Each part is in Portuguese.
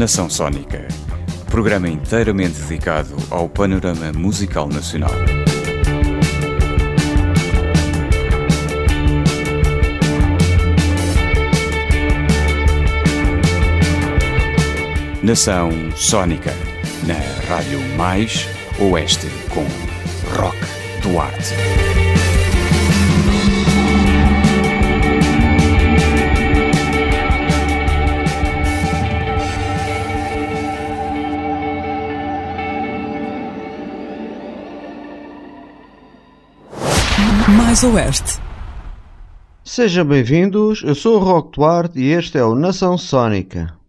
Nação Sónica, programa inteiramente dedicado ao panorama musical nacional. Nação Sónica, na Rádio Mais Oeste, com Rock Duarte. Mais Oeste. Sejam bem-vindos, eu sou o Rock Duarte e este é o Nação Sónica.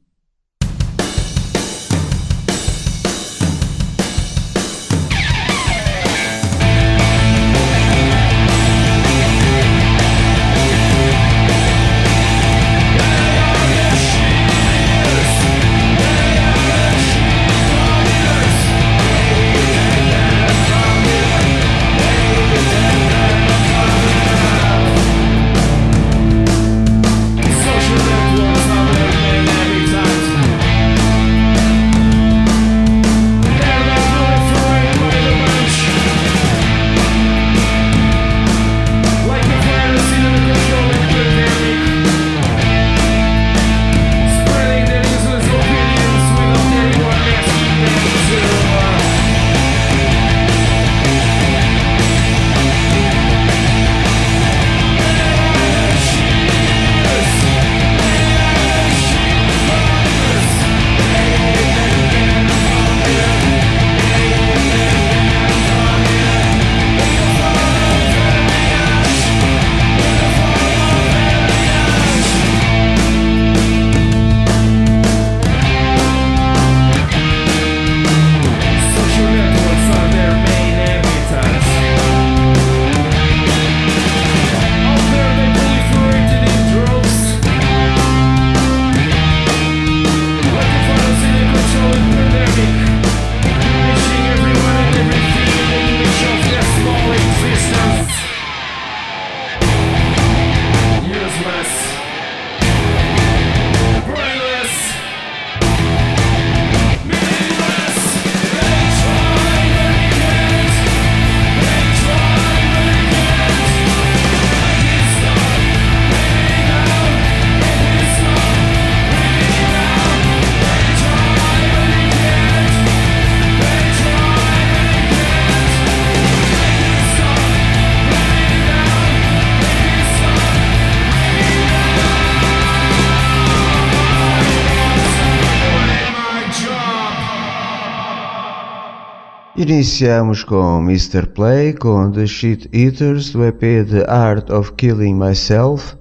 Iniciamos com Mr. Play com The Shit Eaters do EP The Art of Killing Myself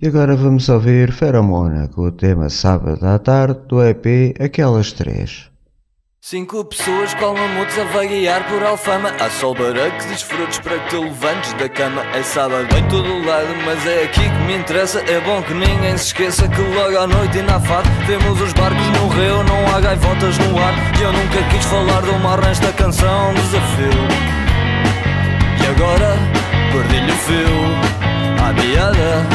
e agora vamos ouvir Feromona com o tema Sábado à Tarde do EP Aquelas Três. Cinco pessoas qual mamutos a vaguear por Alfama. Há sol baraque, desfrutos para que te levantes da cama. É sábado em todo lado, mas é aqui que me interessa. É bom que ninguém se esqueça que logo à noite e na fado Vemos os barcos no rio, não há gaivotas no ar. E eu nunca quis falar do mar nesta canção Desafio. E agora, perdi-lhe o fio à piada.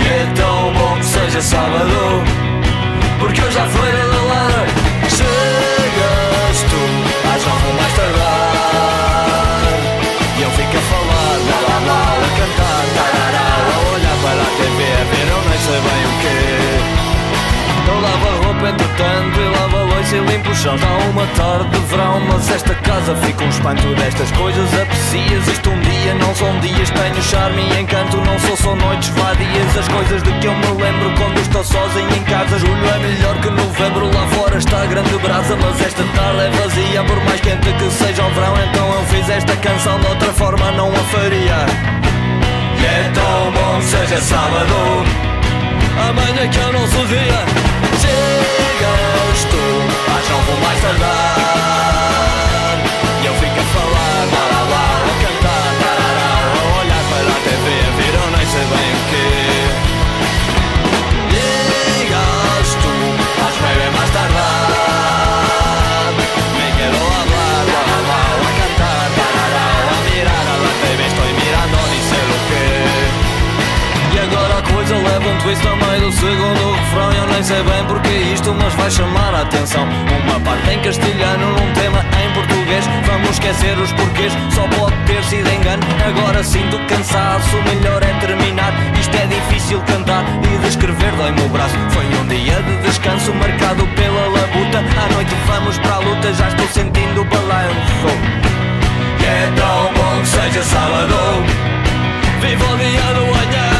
E é tão bom que seja sábado Porque eu já fui da ladra Já uma tarde de verão, mas esta casa fica um espanto destas coisas Aprecias. Isto um dia, não são dias Tenho charme e encanto, não sou só noites vadias As coisas de que eu me lembro quando estou sozinho em casa. Julho é melhor que novembro, lá fora está grande brasa Mas esta tarde é vazia, por mais quente que seja o verão Então eu fiz esta canção de outra forma, não a faria. E é tão bom seja sábado Amanhã que é o nosso dia Tu, mas não vou mais tardar com twist ao meio do segundo refrão Eu nem sei bem porque isto, mas vai chamar a atenção. Uma parte em castelhano, num tema em português. Vamos esquecer os porquês, só pode ter sido engano. Agora sinto cansaço, melhor é terminar. Isto é difícil cantar e descrever dói meu braço. Foi um dia de descanso marcado pela labuta. À noite vamos para a luta, já estou sentindo balanço. E é tão bom que seja sábado. Vivo o dia do alhanço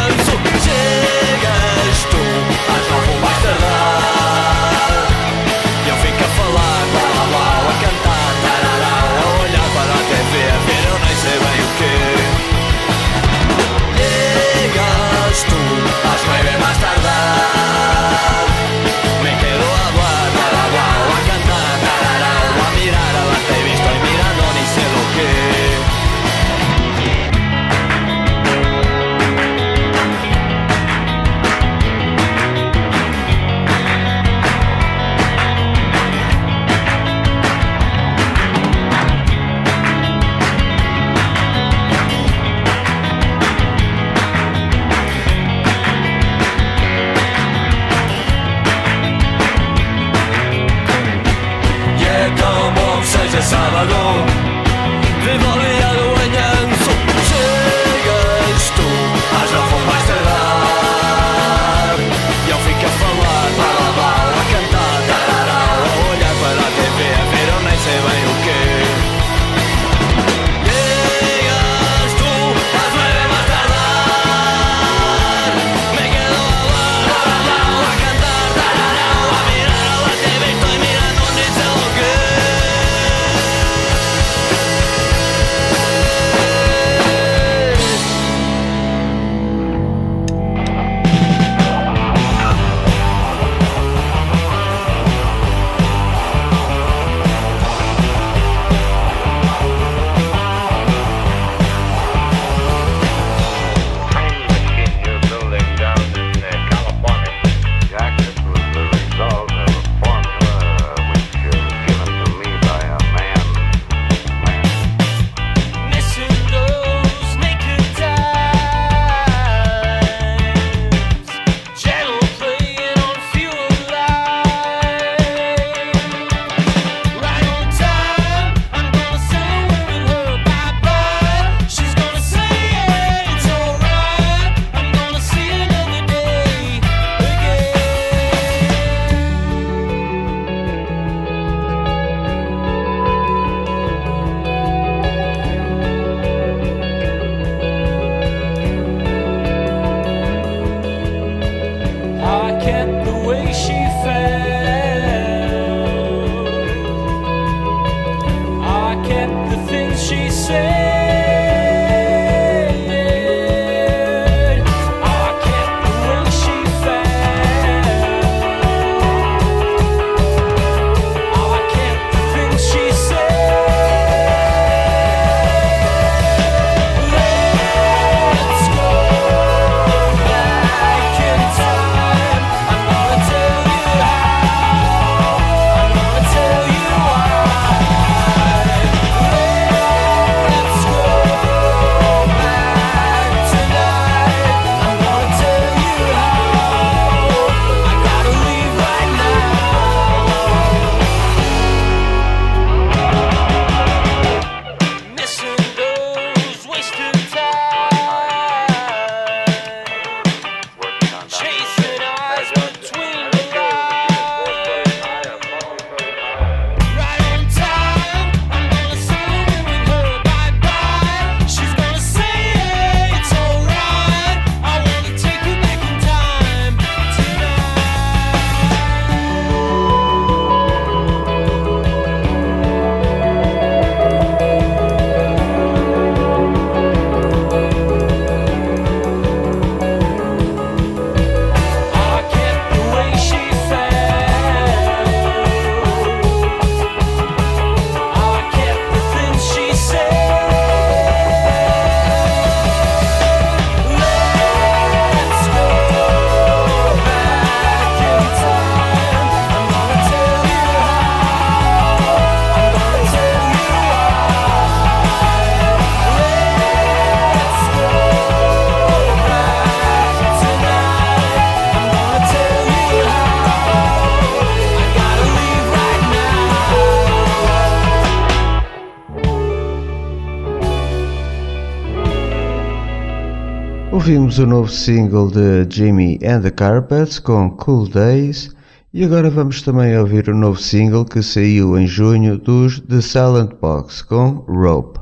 Ouvimos o novo single de Jimmy and the Carpets com Cool Days e agora vamos também ouvir o novo single que saiu em junho dos The Silent Box com Rope.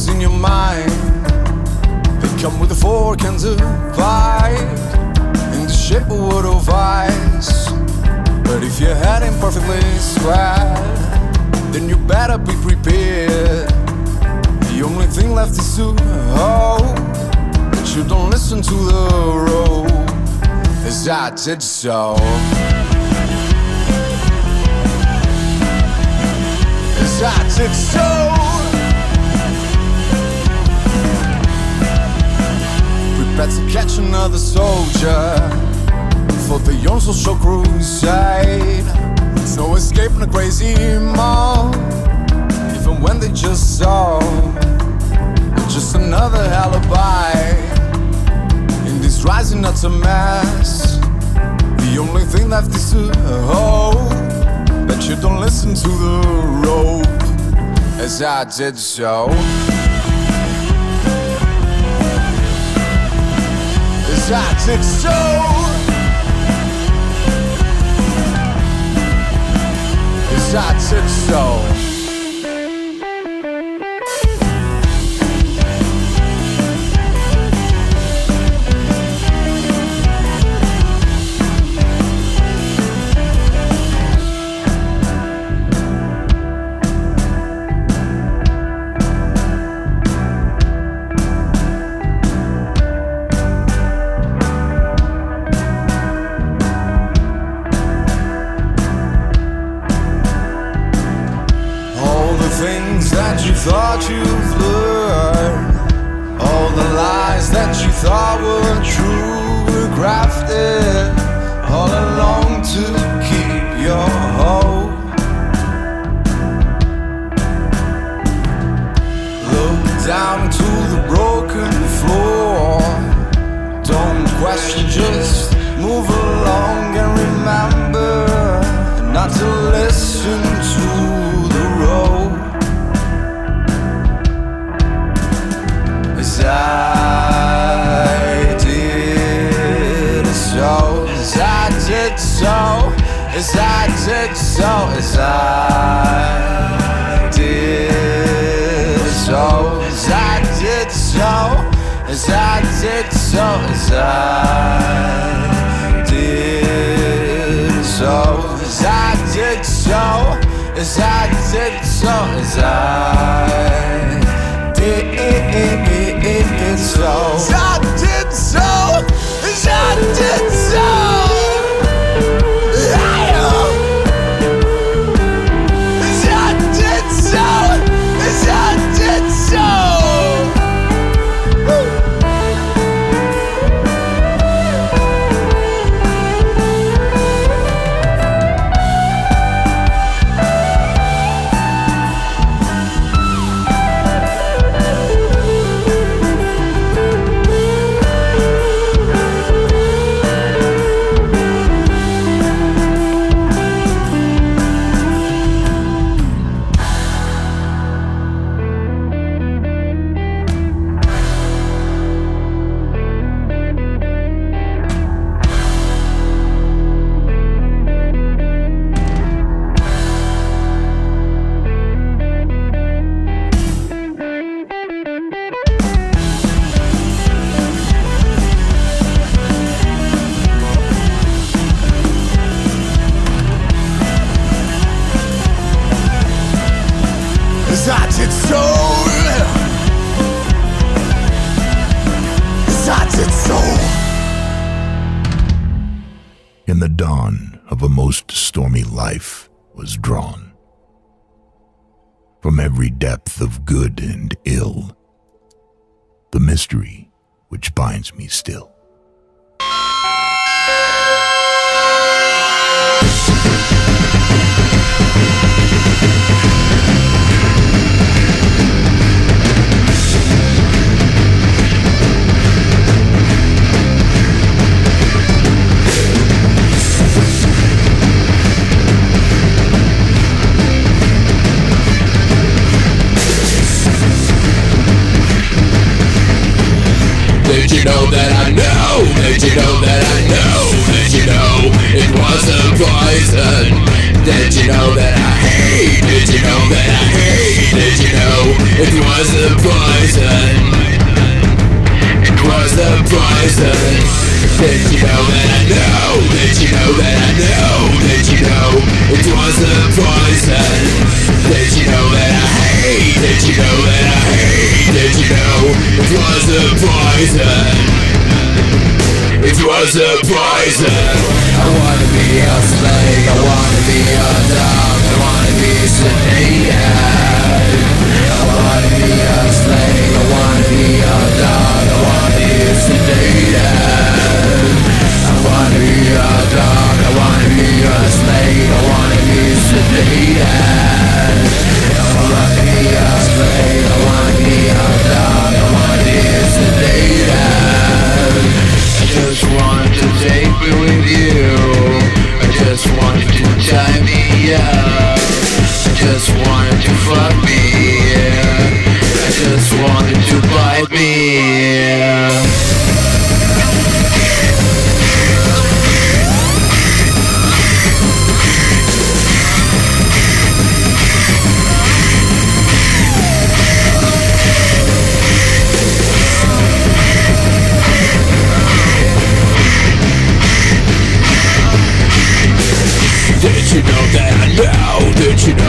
voices in your mind. They come with the four kinds of vibe in the shape of wood of ice. But if you're heading perfectly square, then you better be prepared. The only thing left is to hope that you don't listen to the road, as I did so. As I did so. To catch another soldier for the young social crusade. No escaping the crazy mob, even when they just saw just another alibi in this rising nuts a mess. The only thing left is to hope that you don't listen to the rope as I did so. makes it so. Yes, I said so. I did so, as I did so, as I did so, as I. poison? It was a poison. Did you know that I know? Did you know that I know? Did you know it was a poison? Did you know that I hate? Did you know that I hate? Did you know it was a poison? It was a poison. I wanna be a slave. I wanna be a dog. I wanna be. I wanna be a slave. I wanna be a dog. I wanna be sedated. I wanna be a dog. I wanna be slave. I wanna be sedated. I wanna be a slave. I wanna be a dog. I wanna be sedated. To with you. I just want to tie me up. I just wanted to fuck me. I just wanted to bite me. Did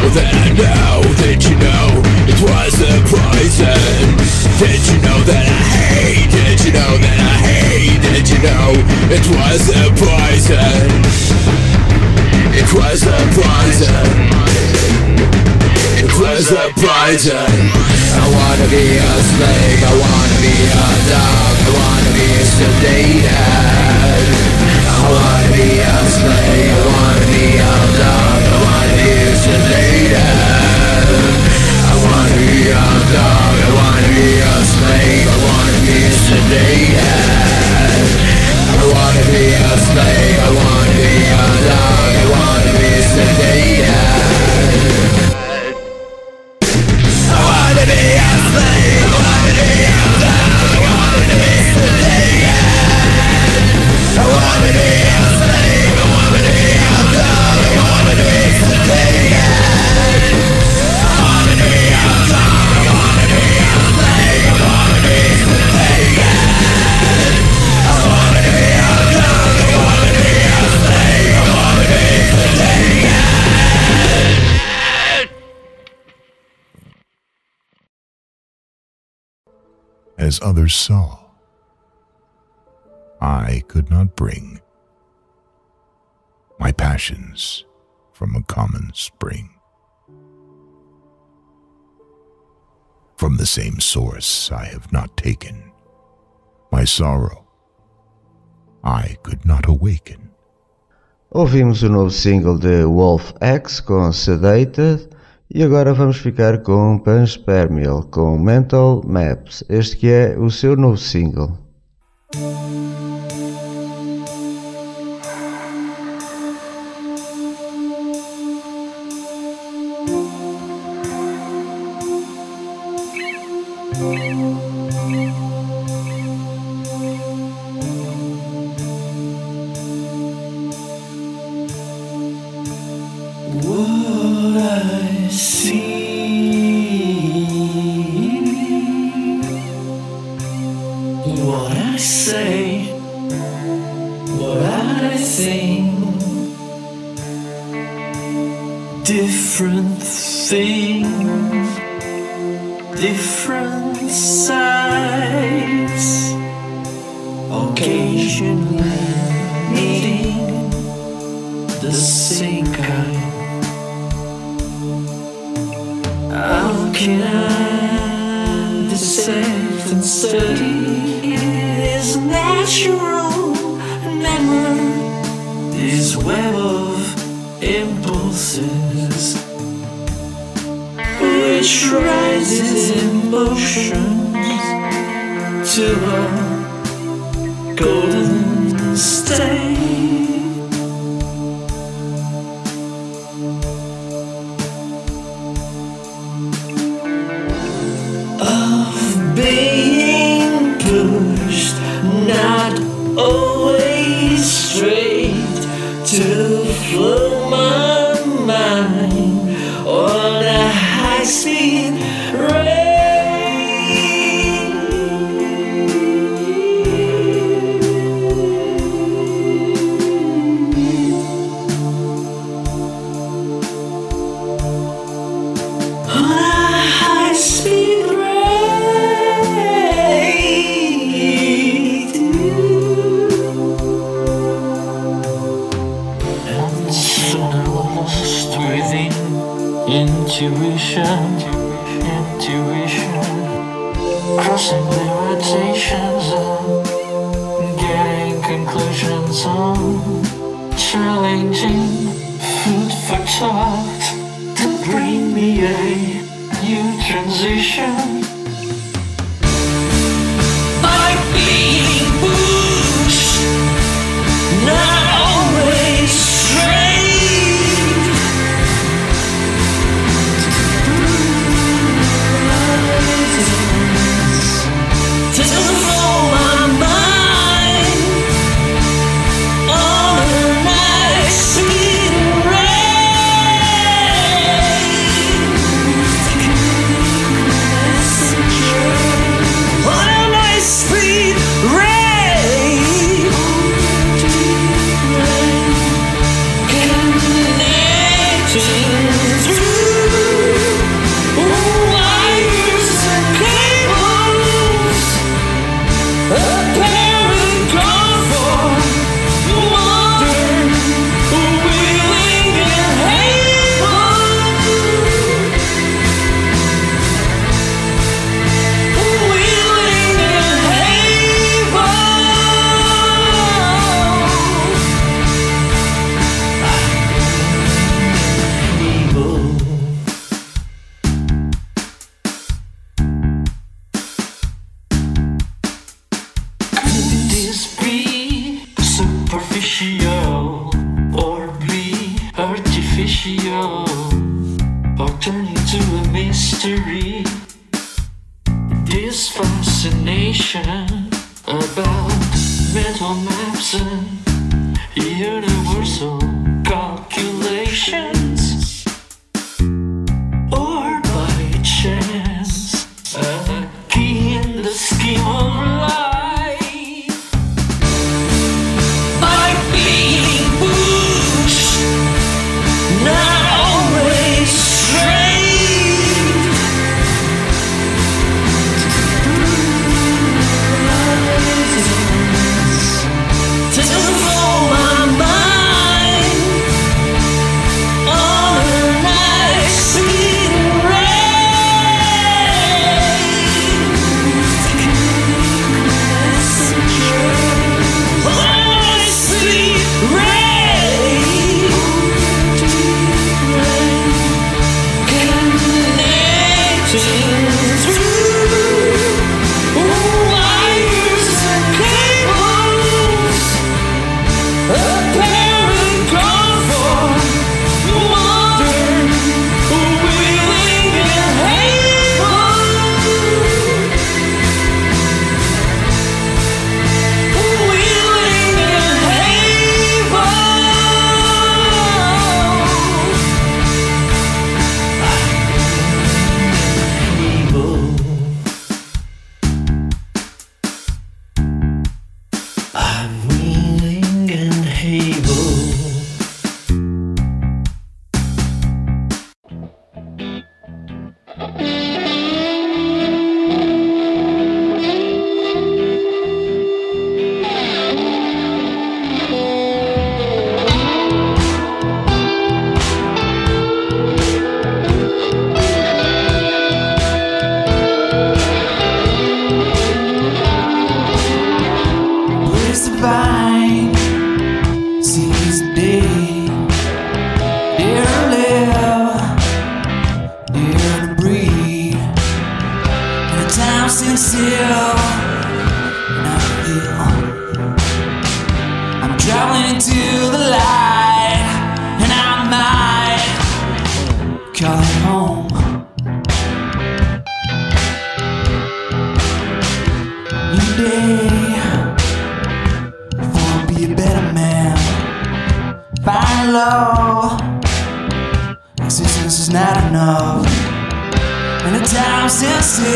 that I know? Did you know it was a poison? Did you know that I hate? Did you know that I hate? Did you know it was a poison? It was a poison. It was a poison. I wanna be a slave. I wanna be a dog. I wanna be sedated. I wanna be a slave. I wanna be a dog isolated I wanna be your the as others saw. I could not bring my passions from a common spring. From the same source I have not taken my sorrow. I could not awaken. Ouvimos o novo single de Wolf X com Sedated e agora vamos ficar com Panspermial com Mental Maps, este que é o seu novo single. Occasionally meeting the same kind. How can I dissect and study this natural memory, this web of impulses, which rises in motions to a golden state?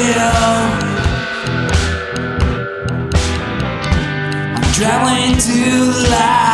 I'm traveling to the light.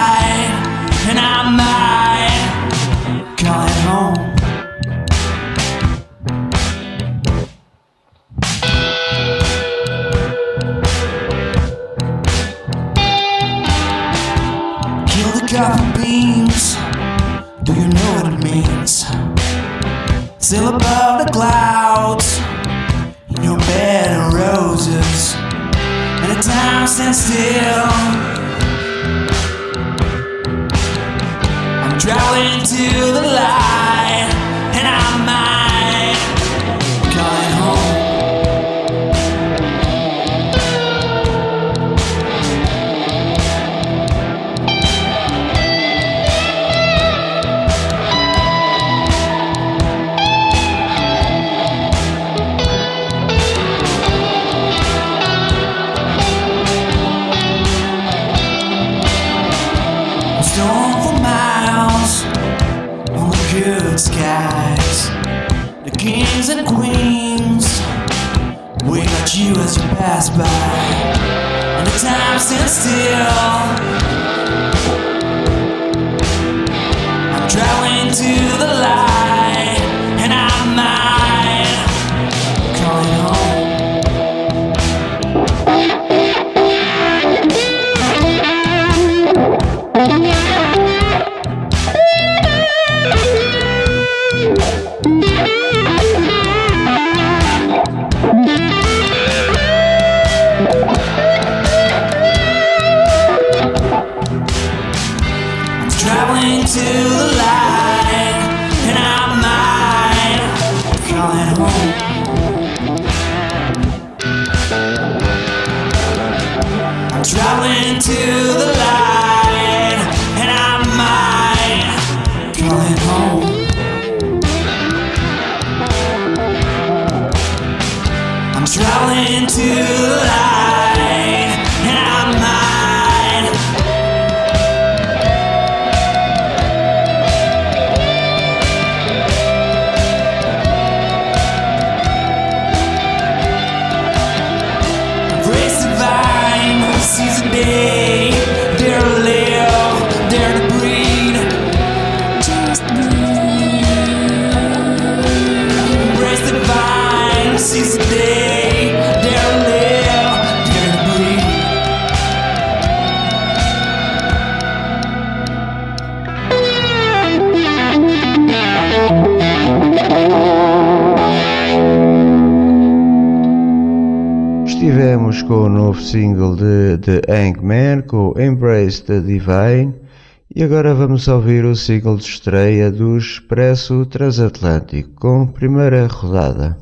To. com o novo single de The Hangman com Embrace the Divine e agora vamos ouvir o single de estreia do Expresso Transatlântico com primeira rodada.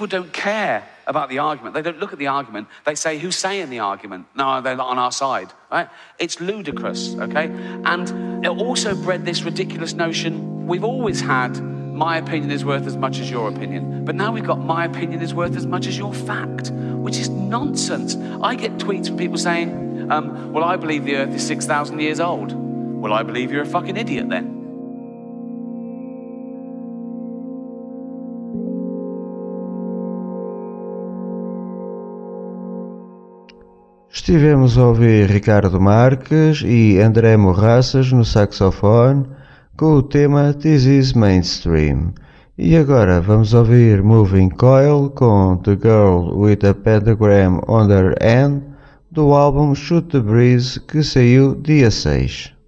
People don't care about the argument. They don't look at the argument. They say, "Who's saying the argument?" No, they're not on our side, right? It's ludicrous, okay? And it also bred this ridiculous notion we've always had. My opinion is worth as much as your opinion. But now we've got my opinion is worth as much as your fact, which is nonsense. I get tweets from people saying, um, Well, I believe the earth is 6,000 years old. Well, I believe you're a fucking idiot then. Estivemos a ouvir Ricardo Marques e André Morraças no saxofone com o tema This is Mainstream. E agora vamos ouvir Moving Coil com The Girl with a Pentagram on Her Hand do álbum Shoot the Breeze que saiu dia 6.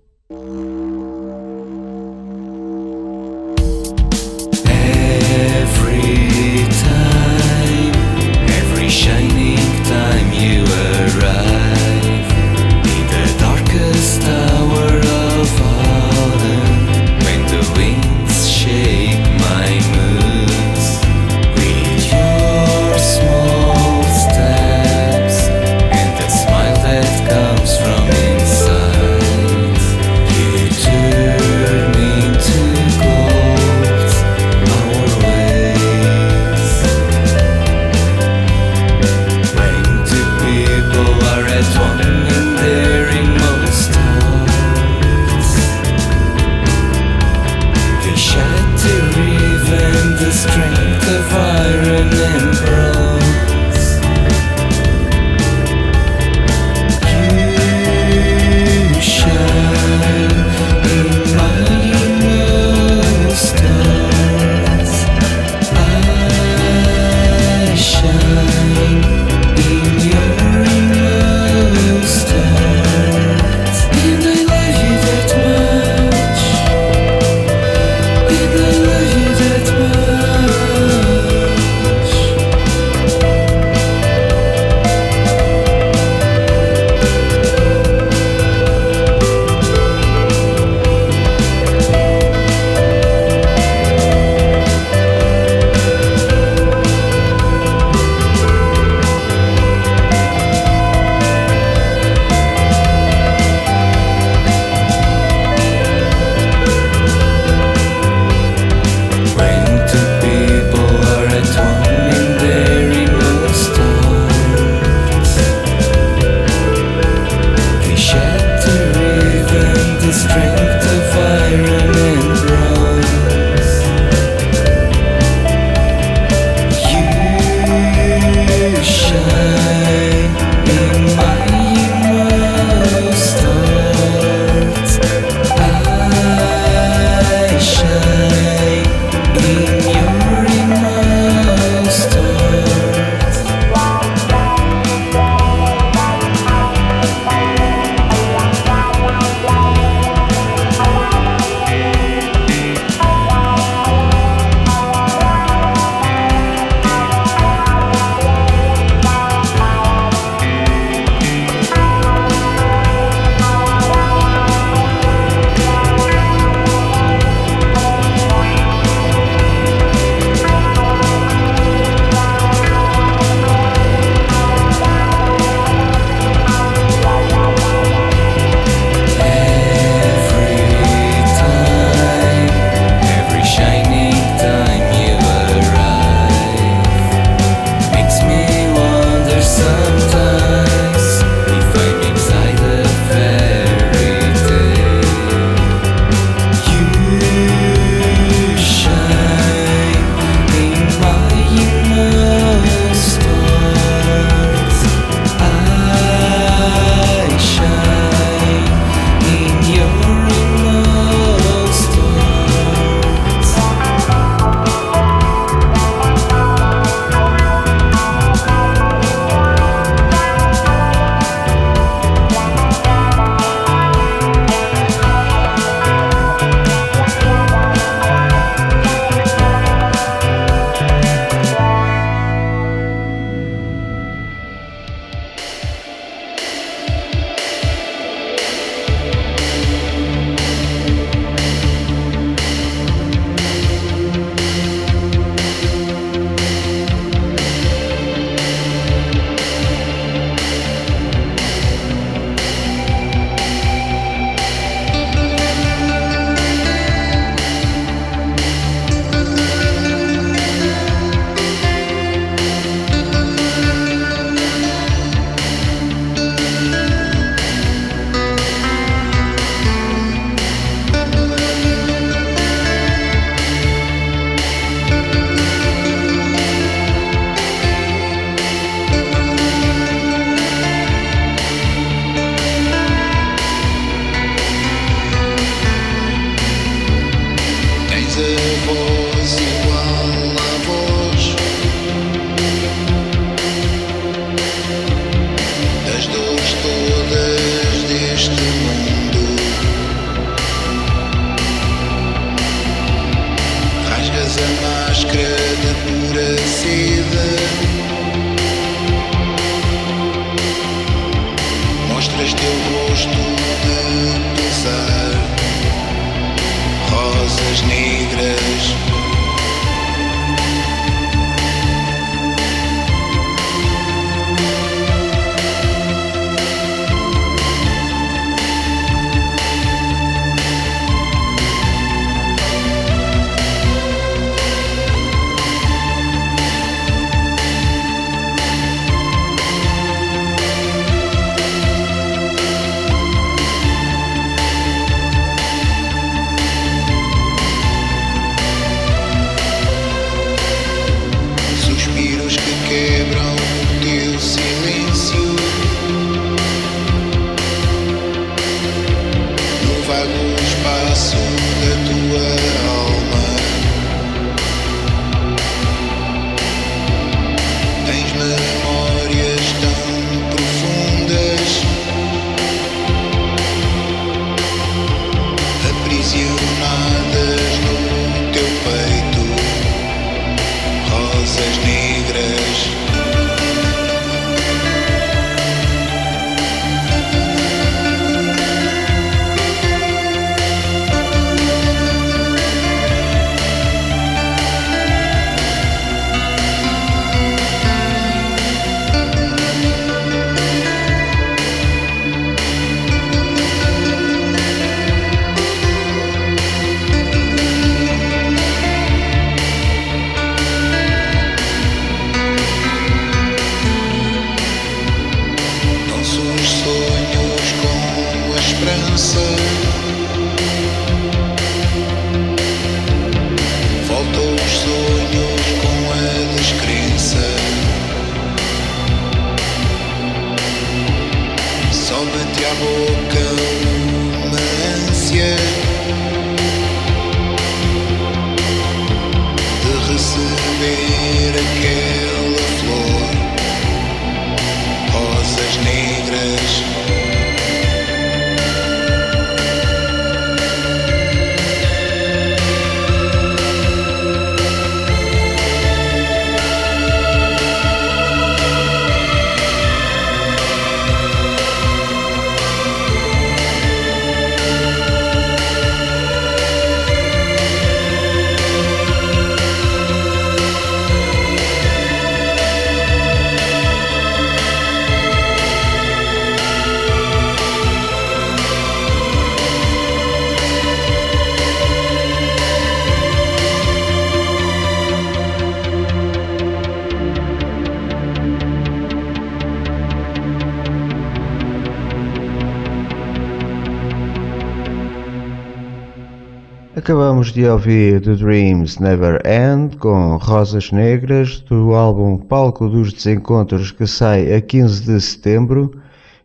Acabamos de ouvir The Dreams Never End com Rosas Negras do álbum Palco dos Desencontros que sai a 15 de setembro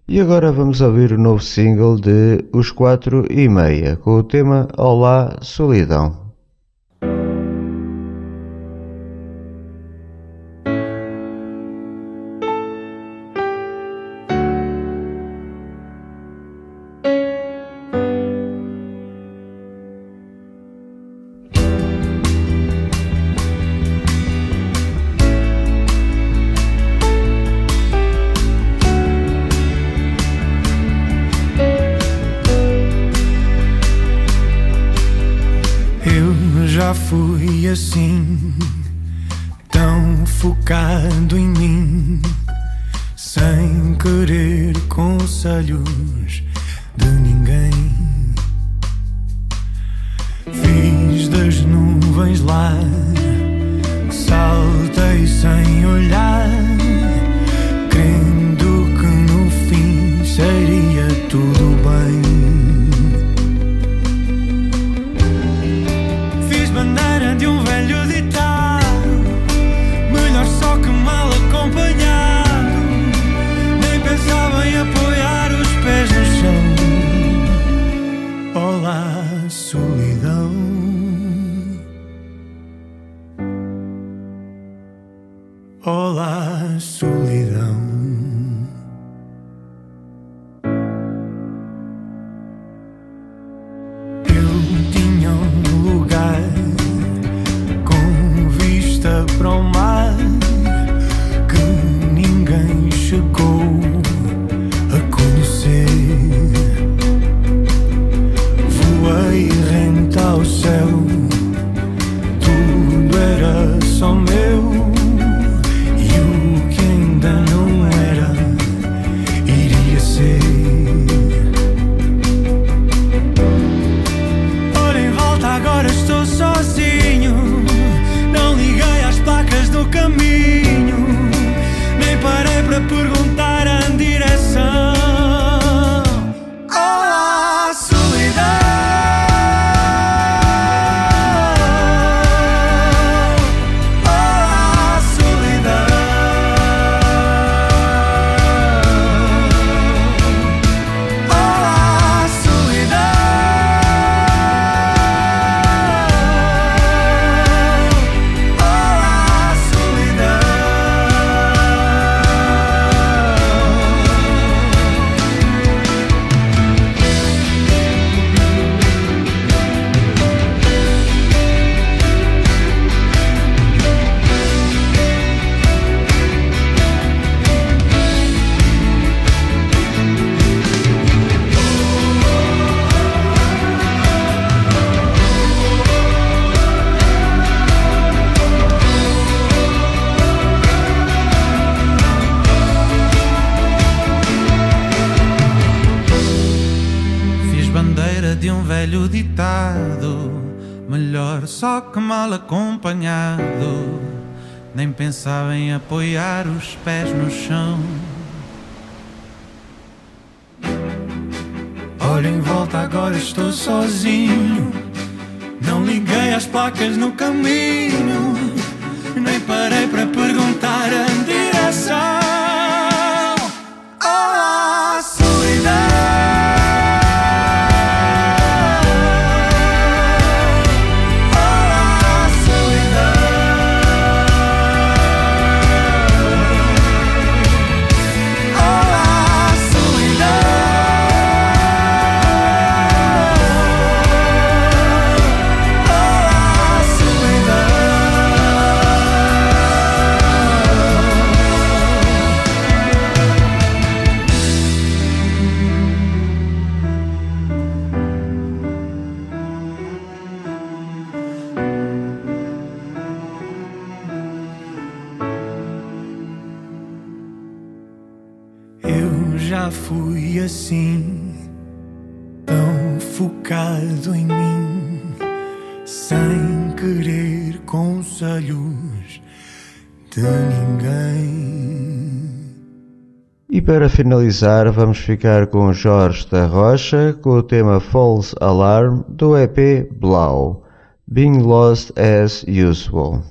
e agora vamos ouvir o novo single de Os Quatro e Meia com o tema Olá Solidão. Fui assim, tão focado em mim, sem querer conselhos de ninguém. Fiz das nuvens lá, saltei sem olhar, Nem pensava em apoiar os pés no chão. Olha em volta, agora estou sozinho. Não liguei às placas no caminho, já fui assim, tão focado em mim, sem querer conselhos de ninguém. E para finalizar, vamos ficar com Jorge da Rocha com o tema False Alarm do EP Blau, Being Lost as Usual.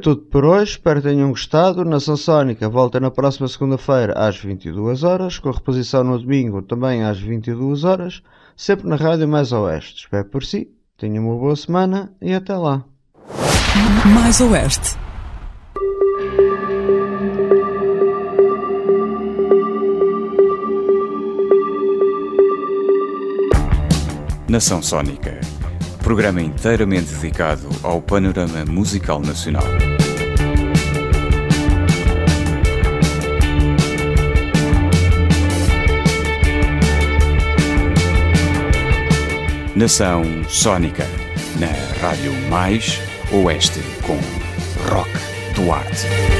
Tudo por hoje, espero que tenham gostado. Nação Sónica volta na próxima segunda-feira às 22 horas, com reposição no domingo também às 22 horas, sempre na Rádio Mais Oeste. Espero por si, tenham uma boa semana e até lá. Mais Oeste. Nação Sónica. Programa inteiramente dedicado ao panorama musical nacional. Nação Sónica, na Rádio Mais Oeste, com Rock Duarte.